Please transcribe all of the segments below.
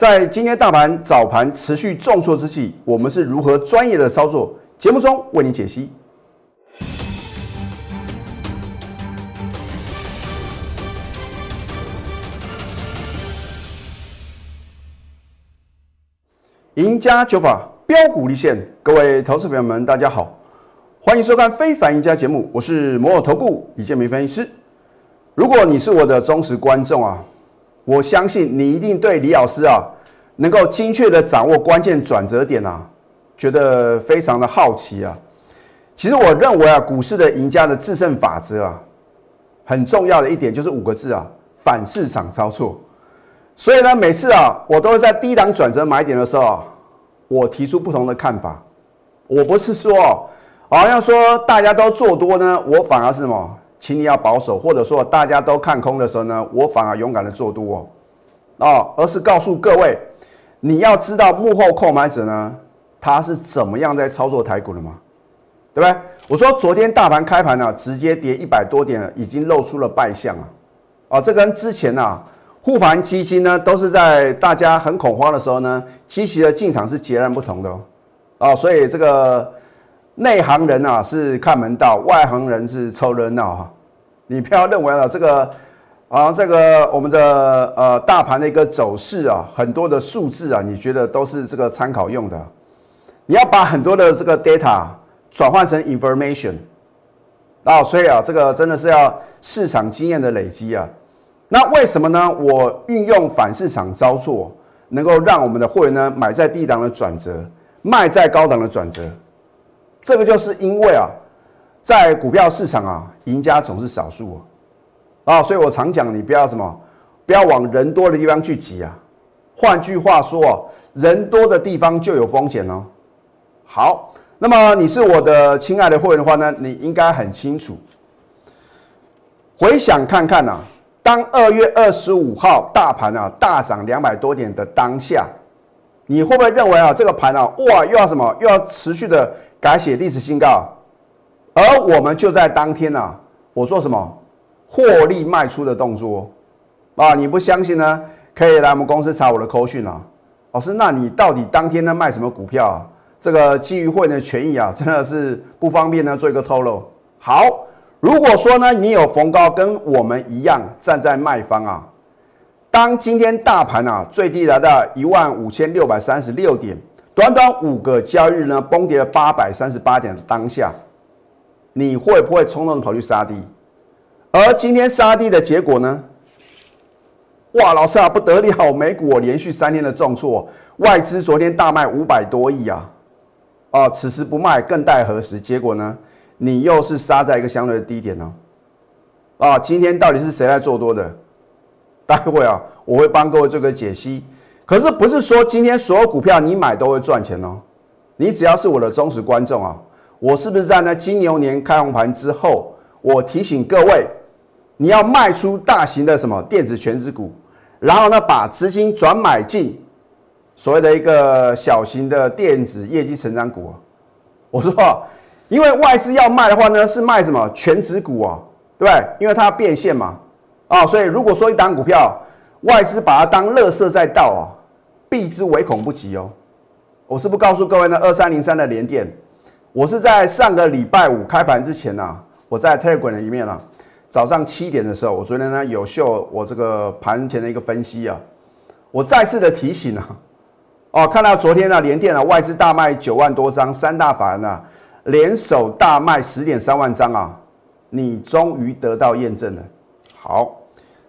在今天大盘早盘持续重挫之际，我们是如何专业的操作？节目中为您解析。赢家九法标股立现，各位投资朋友们，大家好，欢迎收看《非凡赢家》节目，我是摩尔投顾李建明分析师。如果你是我的忠实观众啊，我相信你一定对李老师啊能够精确的掌握关键转折点啊，觉得非常的好奇啊。其实我认为啊，股市的赢家的制胜法则啊，很重要的一点就是五个字啊，反市场操作。所以呢，每次啊，我都会在低档转折买点的时候，我提出不同的看法。我不是说好像说大家都做多呢，我反而是什么，请你要保守，或者说大家都看空的时候呢，我反而勇敢的做多哦，而是告诉各位，你要知道幕后购买者呢，他是怎么样在操作台股的吗？对不对？我说昨天大盘开盘呢，直接跌一百多点了，已经露出了败相啊，啊，这跟之前啊。护盘基金呢，都是在大家很恐慌的时候呢，积极的进场是截然不同的哦，哦，所以这个内行人啊是看门道，外行人是凑热闹哈。你不要认为啊，这个啊，这个我们的呃大盘的一个走势啊，很多的数字啊，你觉得都是这个参考用的？你要把很多的这个 data 转换成 information 啊，所以啊，这个真的是要市场经验的累积啊。那为什么呢？我运用反市场操作，能够让我们的会员呢买在低档的转折，卖在高档的转折。这个就是因为啊，在股票市场啊，赢家总是少数啊，啊，所以我常讲，你不要什么，不要往人多的地方去挤啊。换句话说，人多的地方就有风险哦。好，那么你是我的亲爱的会员的话呢，你应该很清楚。回想看看呐。当二月二十五号大盘啊大涨两百多点的当下，你会不会认为啊这个盘啊哇又要什么又要持续的改写历史新高？而我们就在当天呢，我做什么获利卖出的动作啊？你不相信呢？可以来我们公司查我的扣讯啊，老师，那你到底当天呢卖什么股票啊？这个基于会员的权益啊，真的是不方便呢做一个透露。好。如果说呢，你有逢高跟我们一样站在卖方啊，当今天大盘啊最低来到一万五千六百三十六点，短短五个交易日呢崩跌了八百三十八点的当下，你会不会冲动跑去杀低？而今天杀低的结果呢？哇，老师啊，不得了，美股连续三天的重挫，外资昨天大卖五百多亿啊，啊，此时不卖更待何时？结果呢？你又是杀在一个相对的低点呢？啊，今天到底是谁在做多的？待会啊，我会帮各位做个解析。可是不是说今天所有股票你买都会赚钱哦？你只要是我的忠实观众啊，我是不是在那金牛年开红盘之后，我提醒各位，你要卖出大型的什么电子全值股，然后呢把资金转买进所谓的一个小型的电子业绩成长股。我说。因为外资要卖的话呢，是卖什么全指股啊，对不对？因为它要变现嘛，啊，所以如果说一档股票外资把它当垃圾在倒啊，避之唯恐不及哦。我是不告诉各位呢，二三零三的连电，我是在上个礼拜五开盘之前呢，我在 Telegram 里面啊，早上七点的时候，我昨天呢有秀我这个盘前的一个分析啊，我再次的提醒啊，哦，看到昨天呢连电啊外资大卖九万多张，三大法人啊。联手大卖十点三万张啊！你终于得到验证了。好，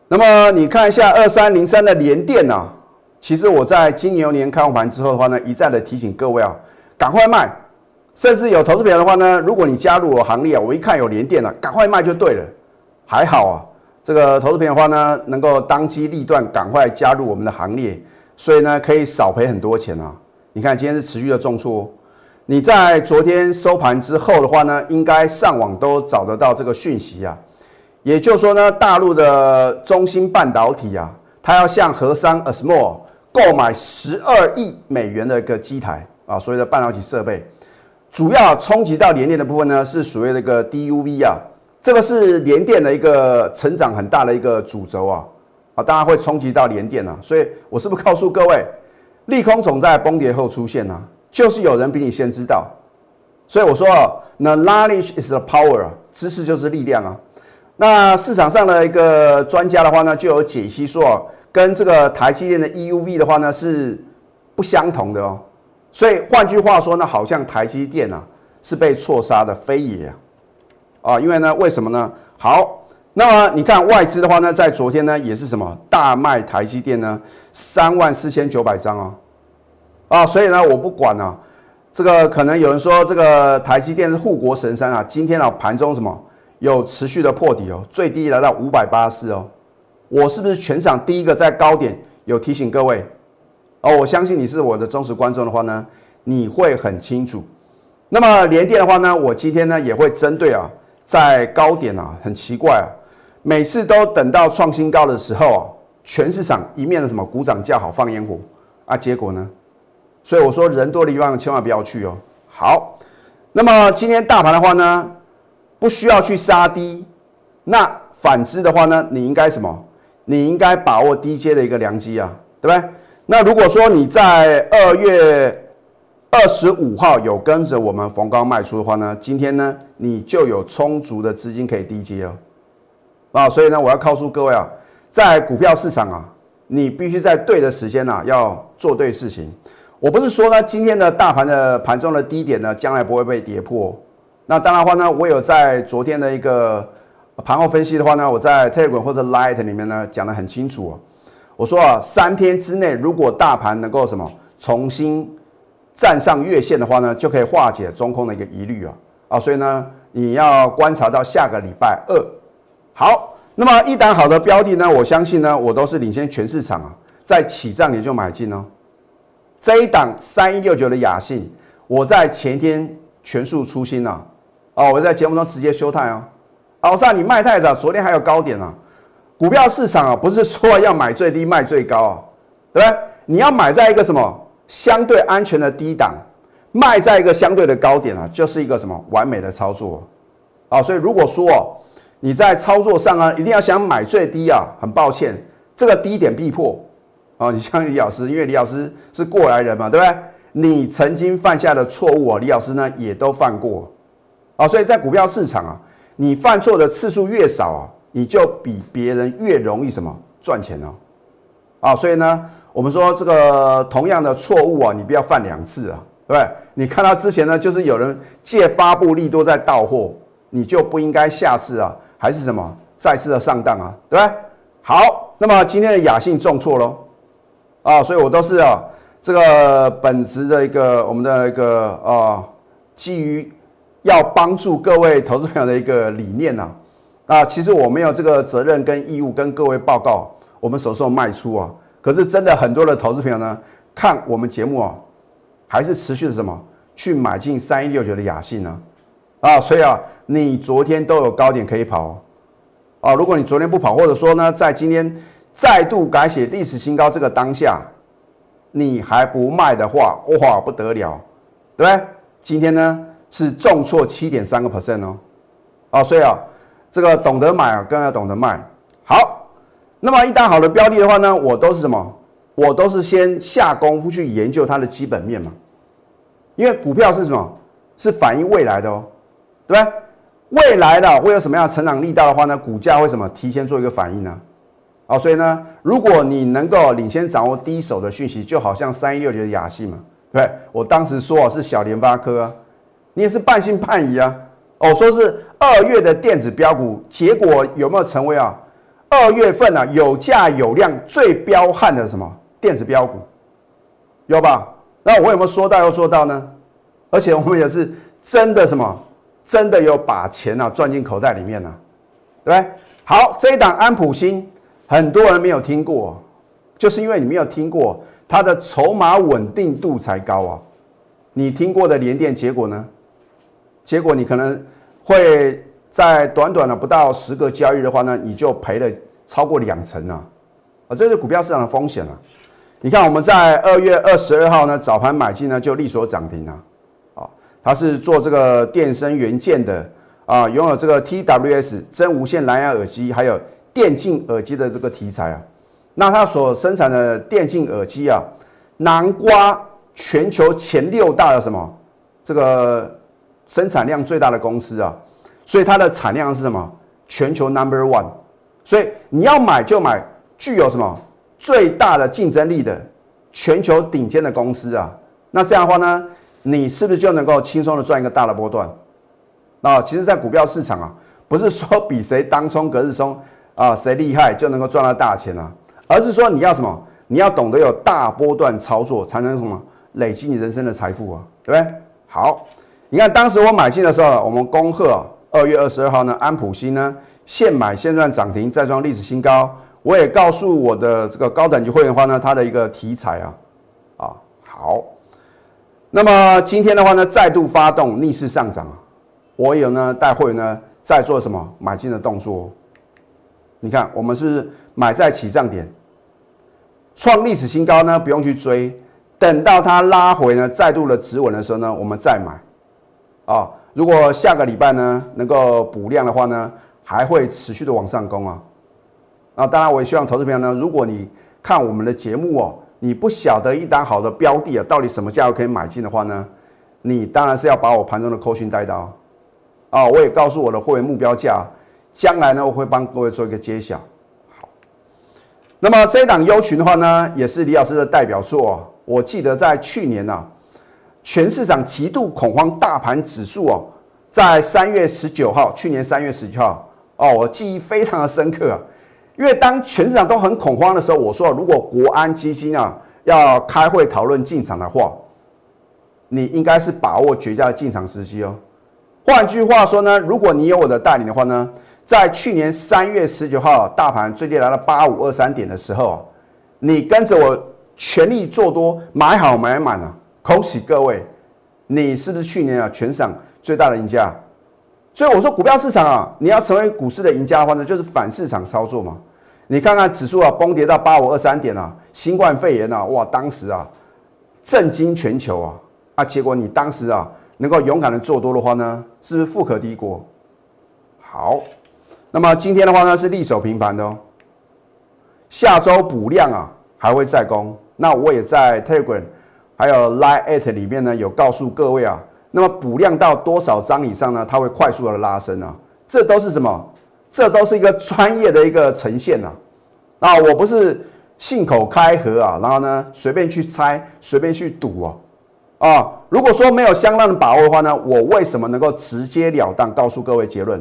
那么你看一下二三零三的联电啊，其实我在金牛年开盘之后的话呢，一再的提醒各位啊，赶快卖。甚至有投资友的话呢，如果你加入我行列，我一看有连电了，赶快卖就对了。还好啊，这个投资友的话呢，能够当机立断，赶快加入我们的行列，所以呢，可以少赔很多钱啊。你看今天是持续的重挫。你在昨天收盘之后的话呢，应该上网都找得到这个讯息啊。也就是说呢，大陆的中芯半导体啊，它要向和商 ASML 购买十二亿美元的一个机台啊，所谓的半导体设备，主要冲击到联电的部分呢，是属于那个 DUV 啊，这个是联电的一个成长很大的一个主轴啊，啊，当然会冲击到联电啊，所以我是不是告诉各位，利空总在崩跌后出现啊，就是有人比你先知道。所以我说啊，那 knowledge is the power，知识就是力量啊。那市场上的一个专家的话呢，就有解析说，跟这个台积电的 EUV 的话呢是不相同的哦。所以换句话说呢，好像台积电啊是被错杀的，非也啊。啊，因为呢，为什么呢？好，那么你看外资的话呢，在昨天呢也是什么大卖台积电呢，三万四千九百张啊。啊，所以呢，我不管啊，这个可能有人说这个台积电是护国神山啊，今天啊盘中什么有持续的破底哦，最低来到五百八十四哦。我是不是全场第一个在高点有提醒各位？哦，我相信你是我的忠实观众的话呢，你会很清楚。那么连电的话呢，我今天呢也会针对啊，在高点啊，很奇怪啊，每次都等到创新高的时候啊，全市场一面的什么鼓掌叫好放烟火啊，结果呢？所以我说人多的地方千万不要去哦。好，那么今天大盘的话呢，不需要去杀低，那反之的话呢，你应该什么？你应该把握低阶的一个良机啊，对不对？那如果说你在二月二十五号有跟着我们逢高卖出的话呢，今天呢你就有充足的资金可以低接哦。啊，所以呢我要告诉各位啊，在股票市场啊，你必须在对的时间呐要做对事情。我不是说呢今天的大盘的盘中的低点呢将来不会被跌破。那当然话呢，我有在昨天的一个盘后分析的话呢，我在 Telegram 或者 Light 里面呢讲得很清楚哦。我说啊，三天之内，如果大盘能够什么重新站上月线的话呢，就可以化解中空的一个疑虑啊啊，所以呢，你要观察到下个礼拜二。好，那么一档好的标的呢，我相信呢，我都是领先全市场啊，在起涨也就买进哦。这一档三一六九的雅信，我在前天全数出新了哦，我在节目中直接休态哦。老上你卖太早，昨天还有高点啊。股票市场啊，不是说要买最低卖最高啊，对不对？你要买在一个什么相对安全的低档，卖在一个相对的高点啊，就是一个什么完美的操作啊。所以如果说你在操作上啊，一定要想买最低啊，很抱歉，这个低点必破啊。你像李老师，因为李老师是过来人嘛，对不对？你曾经犯下的错误啊，李老师呢也都犯过啊。所以在股票市场啊，你犯错的次数越少啊。你就比别人越容易什么赚钱哦，啊，所以呢，我们说这个同样的错误啊，你不要犯两次啊，对不对？你看到之前呢，就是有人借发布利多在到货，你就不应该下次啊，还是什么再次的上当啊，对不对？好，那么今天的雅信重挫喽，啊，所以我都是啊，这个本职的一个我们的一个啊，基于要帮助各位投资朋友的一个理念呢。啊，啊其实我没有这个责任跟义务跟各位报告我们什么时候卖出啊。可是真的很多的投资朋友呢，看我们节目啊，还是持续的什么去买进三一六九的雅信呢？啊，所以啊，你昨天都有高点可以跑啊。如果你昨天不跑，或者说呢，在今天再度改写历史新高这个当下，你还不卖的话，哇，不得了，对不对？今天呢是重挫七点三个 percent 哦。啊，所以啊。这个懂得买啊，更要懂得卖。好，那么一旦好的标的的话呢，我都是什么？我都是先下功夫去研究它的基本面嘛。因为股票是什么？是反映未来的哦，对不对？未来的会有什么样成长力道的话呢？股价会什么提前做一个反应呢？好，所以呢，如果你能够领先掌握第一手的讯息，就好像三一六九的雅信嘛，对我当时说是小联发科啊，你也是半信半疑啊。哦，说是二月的电子标股，结果有没有成为啊？二月份啊有价有量最彪悍的什么电子标股？有吧？那我有没有说到要做到呢？而且我们也是真的什么，真的有把钱啊赚进口袋里面呢，对不对？好，这一档安普新，很多人没有听过，就是因为你没有听过，它的筹码稳定度才高啊。你听过的联电，结果呢？结果你可能会在短短的不到十个交易的话呢，你就赔了超过两成啊！啊，这是股票市场的风险啊！你看我们在二月二十二号呢早盘买进呢就利索涨停啊！啊，它是做这个电声元件的啊，拥有这个 TWS 真无线蓝牙耳机还有电竞耳机的这个题材啊。那它所生产的电竞耳机啊，南瓜全球前六大的什么这个生产量最大的公司啊，所以它的产量是什么？全球 number one。所以你要买就买具有什么最大的竞争力的全球顶尖的公司啊。那这样的话呢，你是不是就能够轻松的赚一个大的波段？那其实，在股票市场啊，不是说比谁当冲隔日冲啊谁厉害就能够赚到大钱啊，而是说你要什么？你要懂得有大波段操作，才能什么累积你人生的财富啊，对不对？好，你看当时我买进的时候，我们恭贺二月二十二号呢，安普新呢现买现赚涨停，再创历史新高。我也告诉我的这个高等级会员的话呢，它的一个题材啊，啊好。那么今天的话呢，再度发动逆势上涨，我有呢带会员呢在做什么买进的动作？你看我们是不是买在起涨点？创历史新高呢，不用去追，等到它拉回呢，再度的止稳的时候呢，我们再买。啊，如果下个礼拜呢能够补量的话呢，还会持续的往上攻啊。啊，当然我也希望投资朋友呢，如果你看我们的节目哦，你不晓得一档好的标的啊，到底什么价位可以买进的话呢，你当然是要把我盘中的扣讯带到。啊，我也告诉我的会员目标价，将来呢我会帮各位做一个揭晓。好那么这一档优群的话呢，也是李老师的代表作。我记得在去年呢，全市场极度恐慌，大盘指数哦，在三月十九号，去年三月十九号哦，我记忆非常的深刻。啊因为当全市场都很恐慌的时候，我说如果国安基金啊要开会讨论进场的话，你应该是把握绝佳的进场时机哦。换句话说呢，如果你有我的带领的话呢？在去年三月十九号，大盘最低来到八五二三点的时候啊，你跟着我全力做多，买好买满啊！恭喜各位，你是不是去年啊全场最大的赢家？所以我说股票市场啊，你要成为股市的赢家的话呢，就是反市场操作嘛。你看看指数啊，崩跌到八五二三点啊，新冠肺炎啊，哇，当时啊震惊全球啊啊！结果你当时啊能够勇敢的做多的话呢，是不是富可敌国？好。那么今天的话呢是力守平盘的哦，下周补量啊还会再攻。那我也在 Telegram 还有 Line at 里面呢有告诉各位啊，那么补量到多少张以上呢？它会快速的拉升啊，这都是什么？这都是一个专业的一个呈现呐。啊，我不是信口开河啊，然后呢随便去猜，随便去赌啊。啊，如果说没有相当的把握的话呢，我为什么能够直截了当告诉各位结论？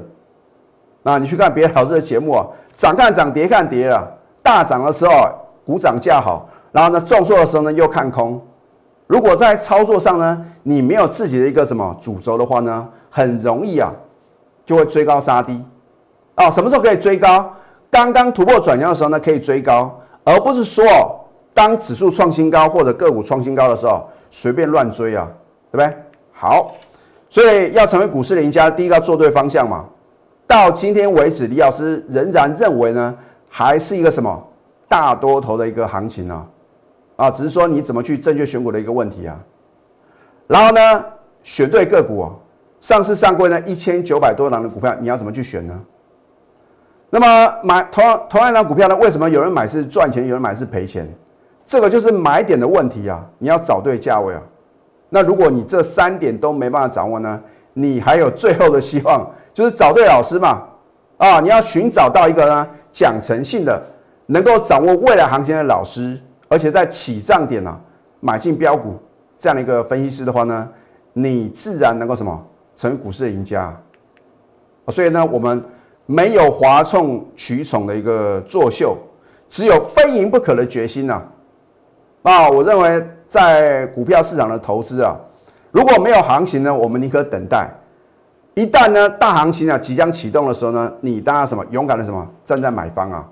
那你去看别的老师的节目啊，涨看涨，跌看跌了。大涨的时候股涨价好，然后呢重挫的时候呢又看空。如果在操作上呢，你没有自己的一个什么主轴的话呢，很容易啊就会追高杀低。啊，什么时候可以追高？刚刚突破转强的时候呢可以追高，而不是说当指数创新高或者个股创新高的时候随便乱追啊，对不对？好，所以要成为股市的赢家，第一个要做对方向嘛。到今天为止，李老师仍然认为呢，还是一个什么大多头的一个行情呢？啊，只是说你怎么去正确选股的一个问题啊。然后呢，选对个股啊，上市上柜呢一千九百多档的股票，你要怎么去选呢？那么买同同样一档股票呢，为什么有人买是赚钱，有人买是赔钱？这个就是买点的问题啊，你要找对价位啊。那如果你这三点都没办法掌握呢，你还有最后的希望。就是找对老师嘛，啊，你要寻找到一个呢讲诚信的，能够掌握未来行情的老师，而且在起涨点呢买进标股这样的一个分析师的话呢，你自然能够什么成为股市的赢家。所以呢，我们没有哗众取宠的一个作秀，只有非赢不可的决心呐。啊，我认为在股票市场的投资啊，如果没有行情呢，我们宁可等待。一旦呢大行情啊即将启动的时候呢，你当然什么勇敢的什么站在买方啊。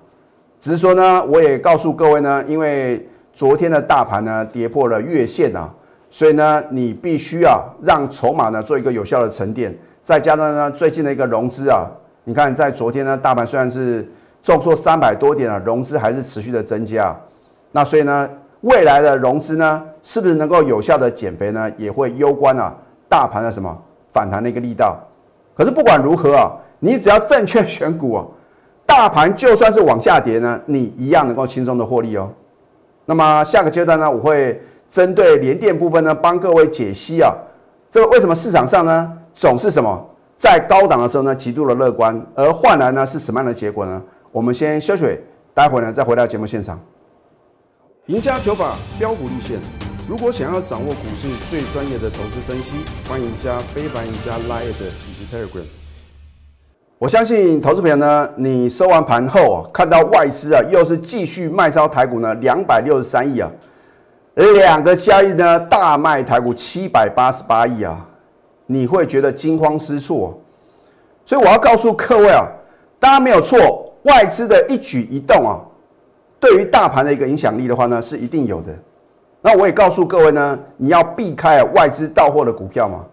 只是说呢，我也告诉各位呢，因为昨天的大盘呢跌破了月线啊，所以呢你必须啊让筹码呢做一个有效的沉淀，再加上呢最近的一个融资啊，你看在昨天呢大盘虽然是重挫三百多点啊，融资还是持续的增加。那所以呢未来的融资呢是不是能够有效的减肥呢，也会攸关啊大盘的什么反弹的一个力道。可是不管如何啊，你只要正确选股啊，大盘就算是往下跌呢，你一样能够轻松的获利哦。那么下个阶段呢，我会针对连电部分呢，帮各位解析啊，这个为什么市场上呢总是什么在高档的时候呢极度的乐观，而换来呢是什么样的结果呢？我们先休息，待会呢再回到节目现场。赢家九法标股立线，如果想要掌握股市最专业的投资分析，欢迎加非凡、赢家 Line 以及 Telegram。我相信投资朋友呢，你收完盘后啊，看到外资啊又是继续卖超台股呢两百六十三亿啊，两个交易呢大卖台股七百八十八亿啊，你会觉得惊慌失措。所以我要告诉各位啊，大家没有错，外资的一举一动啊。对于大盘的一个影响力的话呢，是一定有的。那我也告诉各位呢，你要避开外资到货的股票嘛。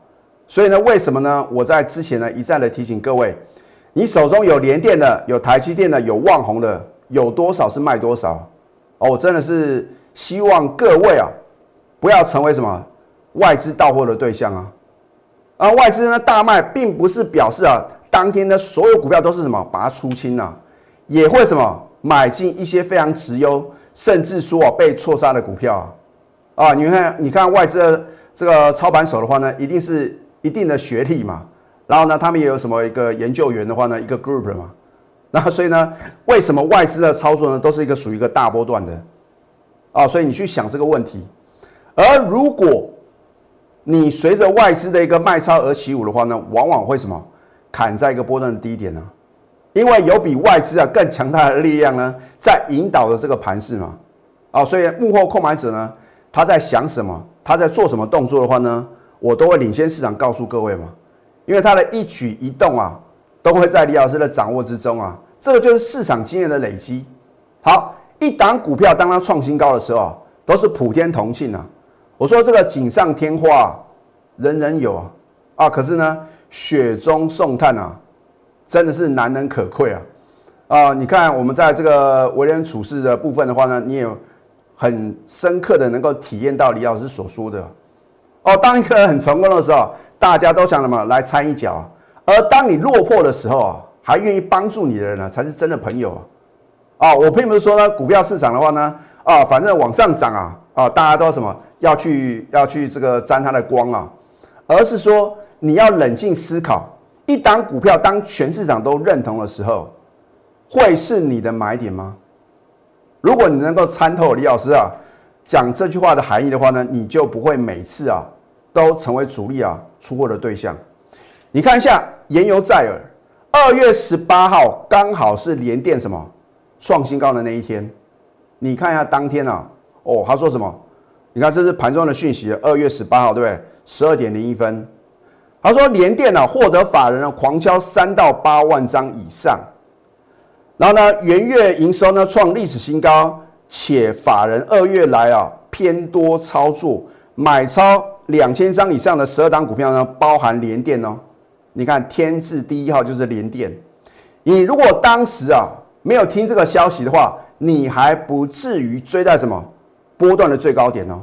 所以呢，为什么呢？我在之前呢一再的提醒各位，你手中有联电的、有台积电的、有旺宏的，有多少是卖多少？哦，我真的是希望各位啊，不要成为什么外资到货的对象啊。啊，外资呢大卖，并不是表示啊，当天的所有股票都是什么把它出清了，也会什么。买进一些非常持优，甚至说被错杀的股票啊，你看，你看外资的这个操盘手的话呢，一定是一定的学历嘛，然后呢，他们也有什么一个研究员的话呢，一个 group 嘛，那所以呢，为什么外资的操作呢，都是一个属于一个大波段的？啊？所以你去想这个问题，而如果你随着外资的一个卖超而起舞的话呢，往往会什么？砍在一个波段的低点呢？因为有比外资啊更强大的力量呢，在引导着这个盘势嘛，啊，所以幕后购买者呢，他在想什么，他在做什么动作的话呢，我都会领先市场告诉各位嘛，因为他的一举一动啊，都会在李老师的掌握之中啊，这个就是市场经验的累积。好，一档股票当它创新高的时候啊，都是普天同庆啊。我说这个锦上添花，人人有啊，啊，可是呢，雪中送炭啊。真的是难能可贵啊！啊，你看我们在这个为人处事的部分的话呢，你也很深刻的能够体验到李老师所说的哦。当一个人很成功的时候，大家都想什么来掺一脚；而当你落魄的时候啊，还愿意帮助你的人呢，才是真的朋友啊！啊，我并不是说呢，股票市场的话呢，啊，反正往上涨啊，啊，大家都什么要去要去这个沾它的光啊，而是说你要冷静思考。一档股票，当全市场都认同的时候，会是你的买点吗？如果你能够参透李老师啊讲这句话的含义的话呢，你就不会每次啊都成为主力啊出货的对象。你看一下原油在耳，二月十八号刚好是联电什么创新高的那一天。你看一下当天啊，哦，他说什么？你看这是盘中的讯息，二月十八号对不对？十二点零一分。他说，联电呢获得法人呢狂敲三到八万张以上，然后呢，元月营收呢创历史新高，且法人二月来啊偏多操作，买超两千张以上的十二档股票呢，包含联电哦。你看天字第一号就是联电，你如果当时啊没有听这个消息的话，你还不至于追在什么波段的最高点哦。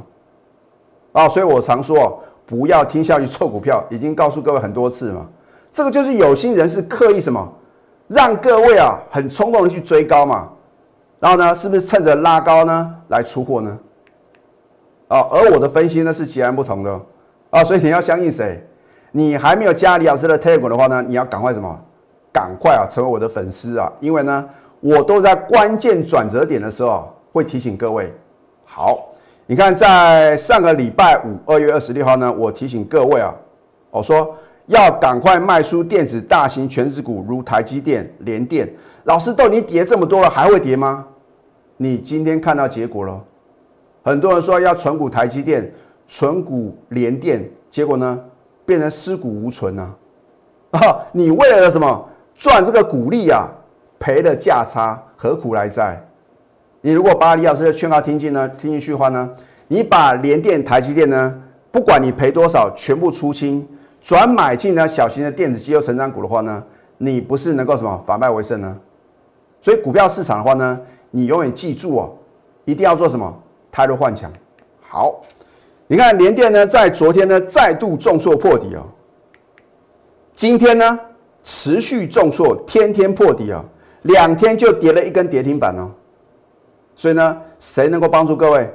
啊，所以我常说。不要听消息做股票，已经告诉各位很多次嘛。这个就是有心人士刻意什么，让各位啊很冲动的去追高嘛。然后呢，是不是趁着拉高呢来出货呢？啊，而我的分析呢是截然不同的啊。所以你要相信谁？你还没有加李老师的 Telegram 的话呢，你要赶快什么？赶快啊，成为我的粉丝啊！因为呢，我都在关键转折点的时候会提醒各位。好。你看，在上个礼拜五，二月二十六号呢，我提醒各位啊，我说要赶快卖出电子大型全值股，如台积电、联电。老师都已经跌这么多了，还会跌吗？你今天看到结果了，很多人说要存股台积电、存股联电，结果呢，变成尸骨无存啊！啊，你为了什么赚这个股利啊，赔了价差，何苦来哉？你如果把李老师的劝告听进呢，听进去的话呢，你把联电、台积电呢，不管你赔多少，全部出清，转买进呢小型的电子机构成长股的话呢，你不是能够什么反败为胜呢？所以股票市场的话呢，你永远记住哦，一定要做什么？泰弱换强。好，你看联电呢，在昨天呢再度重挫破底哦，今天呢持续重挫，天天破底啊，两天就跌了一根跌停板哦。所以呢，谁能够帮助各位？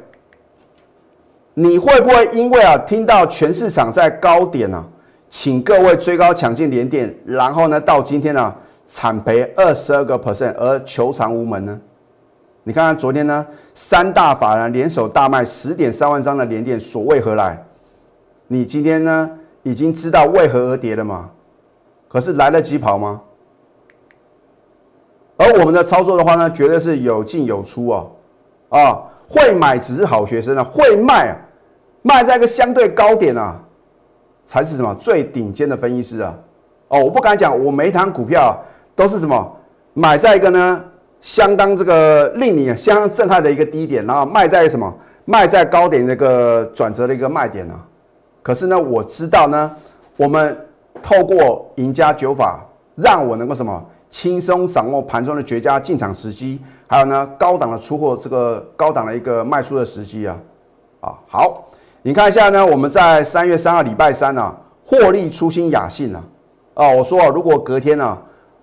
你会不会因为啊听到全市场在高点啊，请各位追高抢进连电，然后呢到今天呢惨赔二十二个 percent 而求偿无门呢？你看看昨天呢，三大法人联手大卖十点三万张的连电，所谓何来？你今天呢已经知道为何而跌了吗？可是来得及跑吗？而我们的操作的话呢，绝对是有进有出哦，啊，会买只是好学生啊，会卖卖在一个相对高点啊，才是什么最顶尖的分析师啊！哦，我不敢讲，我每一堂股票都是什么买在一个呢相当这个令你相当震撼的一个低点，然后卖在什么卖在高点那个转折的一个卖点啊。可是呢，我知道呢，我们透过赢家九法，让我能够什么？轻松掌握盘中的绝佳进场时机，还有呢高档的出货这个高档的一个卖出的时机啊，啊好，你看一下呢，我们在三月三号礼拜三呢获利出新雅信啊，啊我说啊如果隔天呢，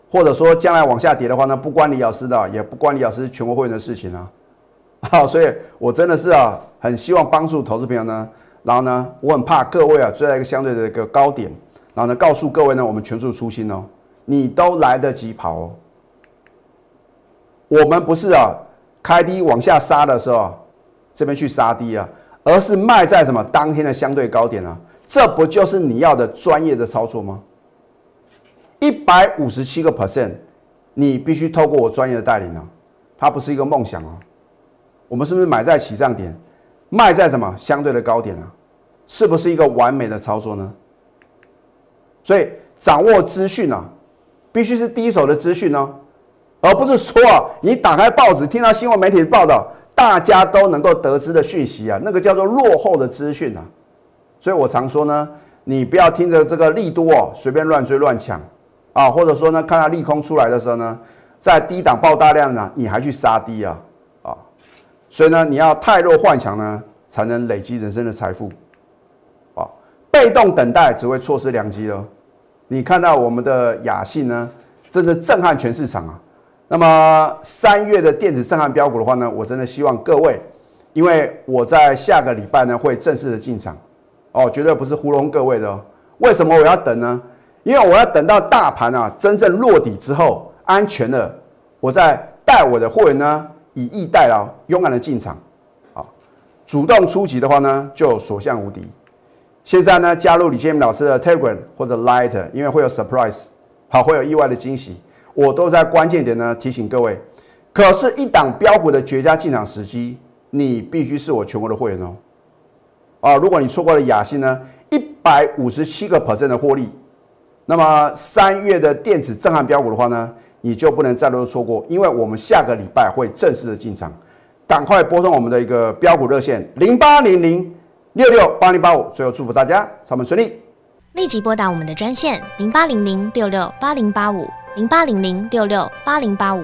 或者说将来往下跌的话呢，不关李老师的，也不关李老师全国会员的事情啊，啊所以我真的是啊很希望帮助投资朋友呢，然后呢我很怕各位啊追在一个相对的一个高点，然后呢告诉各位呢我们全数出新哦。你都来得及跑哦。我们不是啊，开低往下杀的时候，这边去杀低啊，而是卖在什么当天的相对高点啊？这不就是你要的专业的操作吗？一百五十七个 percent，你必须透过我专业的带领啊，它不是一个梦想哦。我们是不是买在起涨点，卖在什么相对的高点啊？是不是一个完美的操作呢？所以掌握资讯啊。必须是第一手的资讯哦，而不是说啊，你打开报纸听到新闻媒体的报道，大家都能够得知的讯息啊，那个叫做落后的资讯啊。所以我常说呢，你不要听着这个利多哦，随便乱追乱抢啊，或者说呢，看到利空出来的时候呢，在低档爆大量呢，你还去杀低啊啊，所以呢，你要太弱幻想呢，才能累积人生的财富啊，被动等待只会错失良机哦。你看到我们的雅信呢，真的震撼全市场啊！那么三月的电子震撼标股的话呢，我真的希望各位，因为我在下个礼拜呢会正式的进场哦，绝对不是糊弄各位的哦。为什么我要等呢？因为我要等到大盘啊真正落底之后，安全的，我再带我的会员呢以逸待劳，勇敢的进场，啊，主动出击的话呢，就所向无敌。现在呢，加入李建明老师的 Telegram 或者 Light，因为会有 surprise，好，会有意外的惊喜，我都在关键点呢提醒各位。可是，一档标股的绝佳进场时机，你必须是我全国的会员哦。啊，如果你错过了雅兴呢，一百五十七个 percent 的获利，那么三月的电子震撼标股的话呢，你就不能再多错过，因为我们下个礼拜会正式的进场，赶快拨通我们的一个标股热线零八零零。六六八零八五，最后祝福大家上班顺利。立即拨打我们的专线零八零零六六八零八五零八零零六六八零八五